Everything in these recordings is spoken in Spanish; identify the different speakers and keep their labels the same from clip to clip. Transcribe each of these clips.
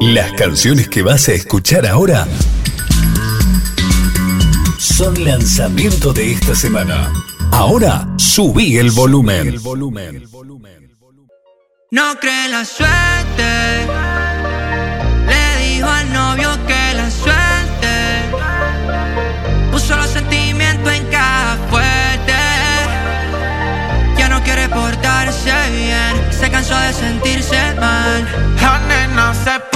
Speaker 1: Las canciones que vas a escuchar ahora son lanzamiento de esta semana. Ahora subí el volumen.
Speaker 2: No cree la suerte. Le dijo al novio que la suerte puso los sentimientos en caja fuerte. Ya no quiere portarse bien, se cansó de sentirse mal.
Speaker 3: La nena se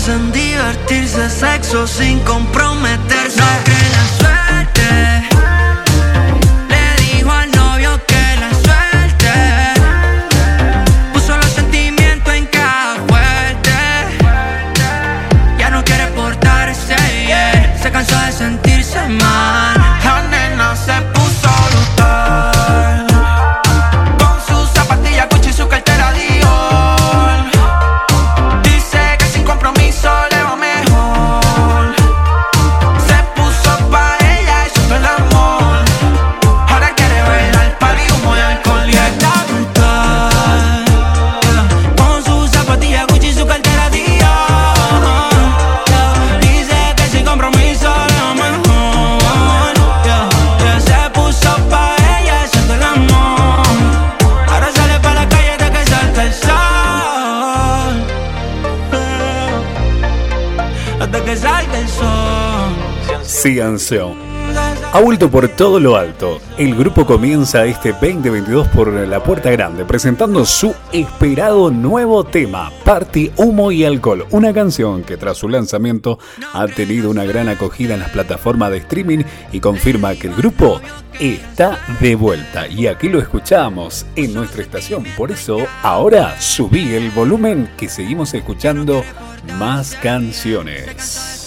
Speaker 3: piensa en divertirse, sexo sin comprometerse.
Speaker 1: Ha vuelto por todo lo alto. El grupo comienza este 2022 por la puerta grande, presentando su esperado nuevo tema, Party, Humo y Alcohol. Una canción que tras su lanzamiento ha tenido una gran acogida en las plataformas de streaming y confirma que el grupo está de vuelta. Y aquí lo escuchamos en nuestra estación. Por eso ahora subí el volumen que seguimos escuchando más canciones.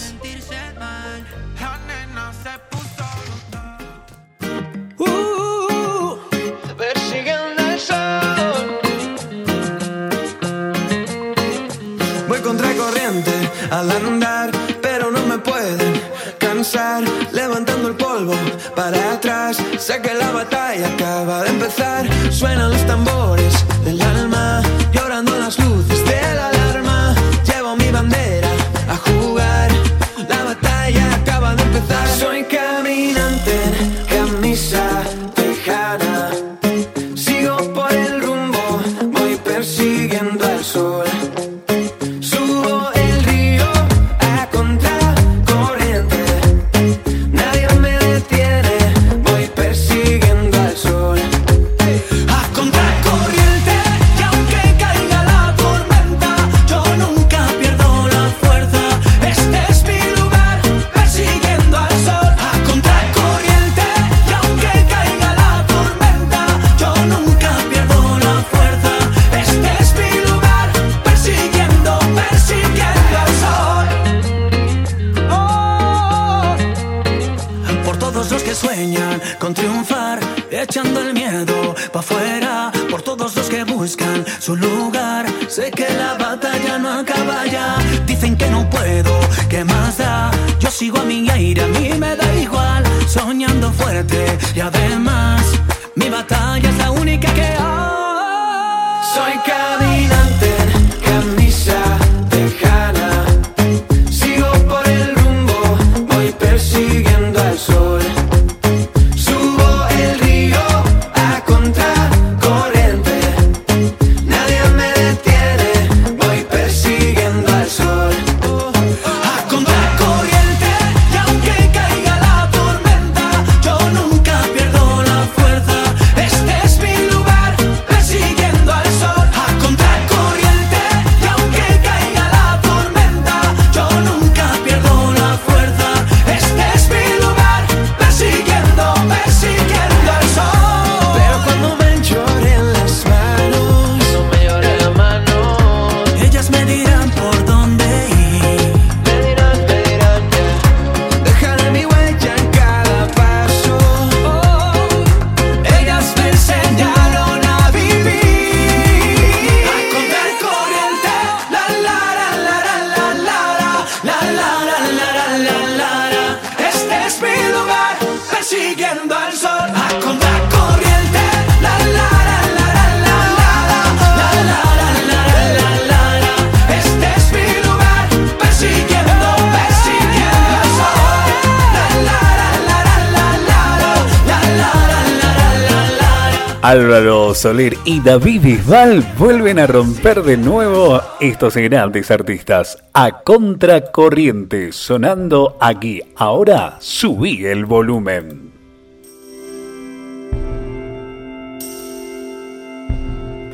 Speaker 4: al andar, pero no me pueden cansar. Levantando el polvo para atrás, sé que la batalla acaba de empezar. Suenan los tambores sigo
Speaker 5: a mi aire, a mí me da igual. Soñando fuerte y además, mi batalla es la única que hay. Soy caminante,
Speaker 1: Álvaro Soler y David Bisbal vuelven a romper de nuevo estos grandes artistas a contracorriente, sonando aquí. Ahora subí el volumen.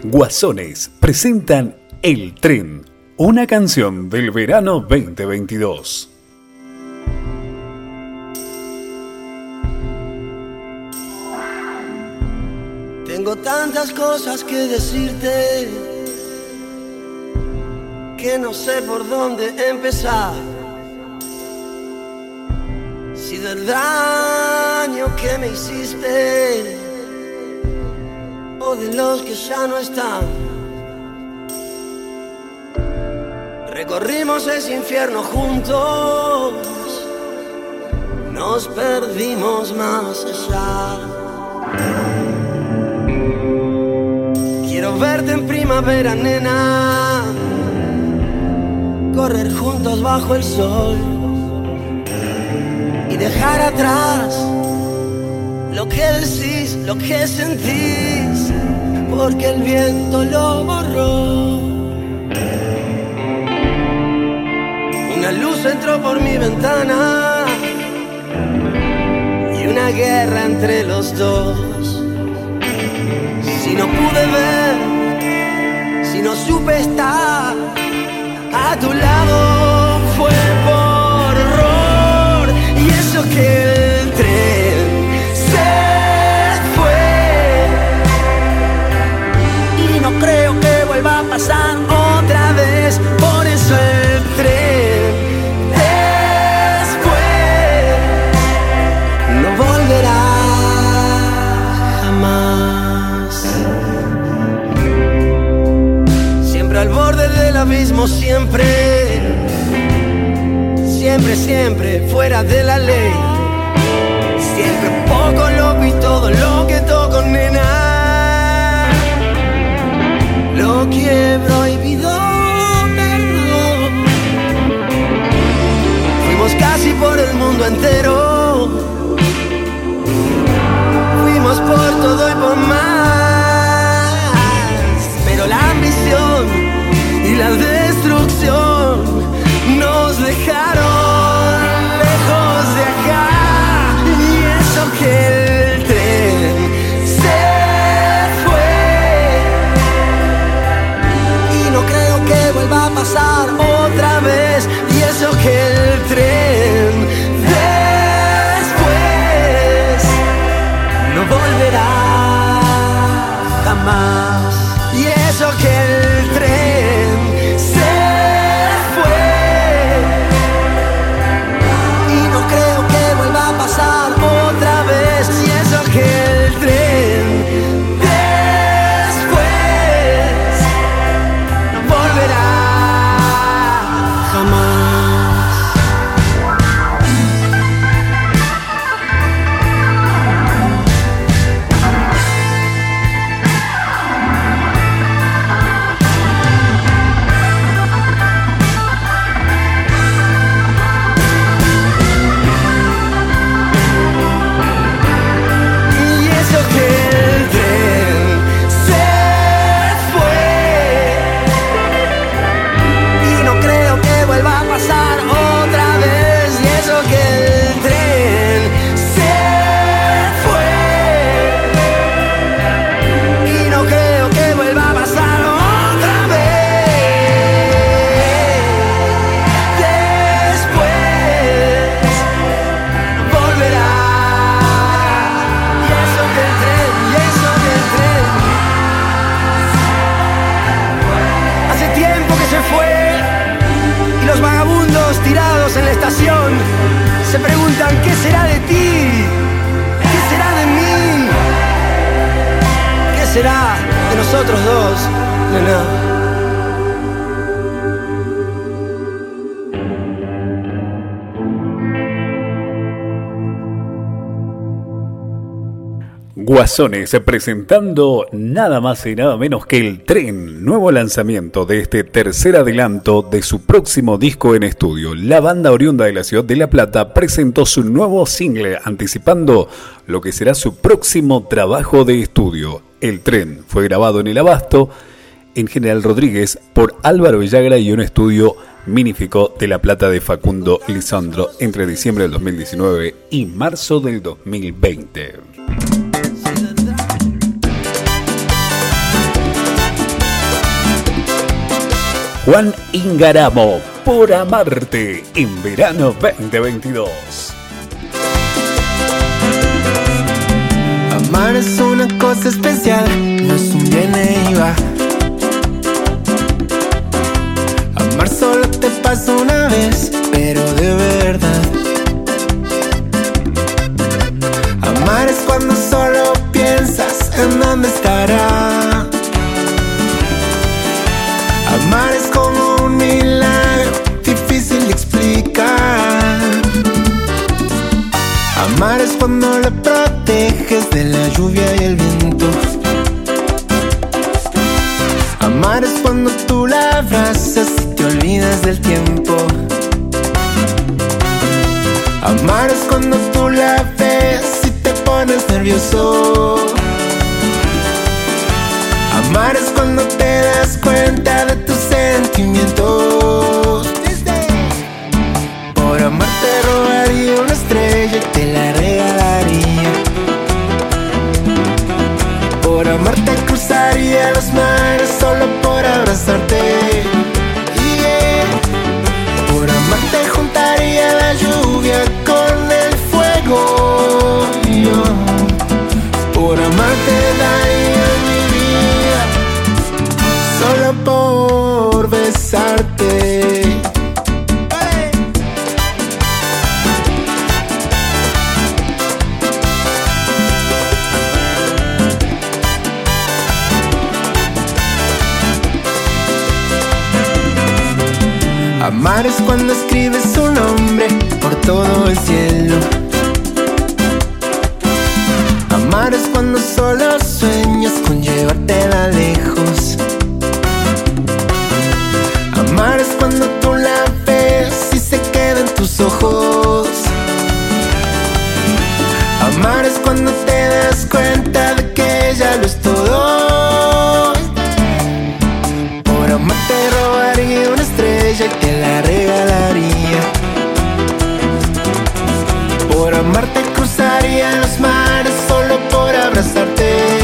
Speaker 1: Guasones presentan El Tren, una canción del verano 2022.
Speaker 6: Tengo tantas cosas que decirte que no sé por dónde empezar. Si del daño que me hiciste o de los que ya no están. Recorrimos ese infierno juntos, nos perdimos más allá. Verte en primavera, nena. Correr juntos bajo el sol. Y dejar atrás lo que decís, lo que sentís. Porque el viento lo borró. Una luz entró por mi ventana. Y una guerra entre los dos. Si no pude ver, no supe estar a tu lado, siempre, siempre, siempre fuera de la ley. Siempre poco loco y todo lo que toco, nena. Lo que he prohibido, perdón. Fuimos casi por el mundo entero.
Speaker 7: Nosotros dos, nena.
Speaker 1: Guasones presentando nada más y nada menos que el tren, nuevo lanzamiento de este tercer adelanto de su próximo disco en estudio. La banda oriunda de la ciudad de La Plata presentó su nuevo single anticipando lo que será su próximo trabajo de estudio. El tren fue grabado en el Abasto, en General Rodríguez, por Álvaro Villagra y un estudio Minifico de La Plata de Facundo Lisandro entre diciembre del 2019 y marzo del 2020. Juan Ingaramo, por amarte, en verano 2022.
Speaker 7: Amar es una cosa especial, no es un viene y va. Amar es cuando tú la abrazas y te olvidas del tiempo. Amar es cuando tú la ves y te pones nervioso. Amar es cuando te das cuenta de tus sentimientos. Amar es cuando escribes su nombre por todo el cielo. Amar es cuando solo sueñas con llevártela lejos. Amar es cuando tú la ves y se queda en tus ojos. Amar es cuando te y te la regalaría. Por amarte cruzaría los mares solo por abrazarte.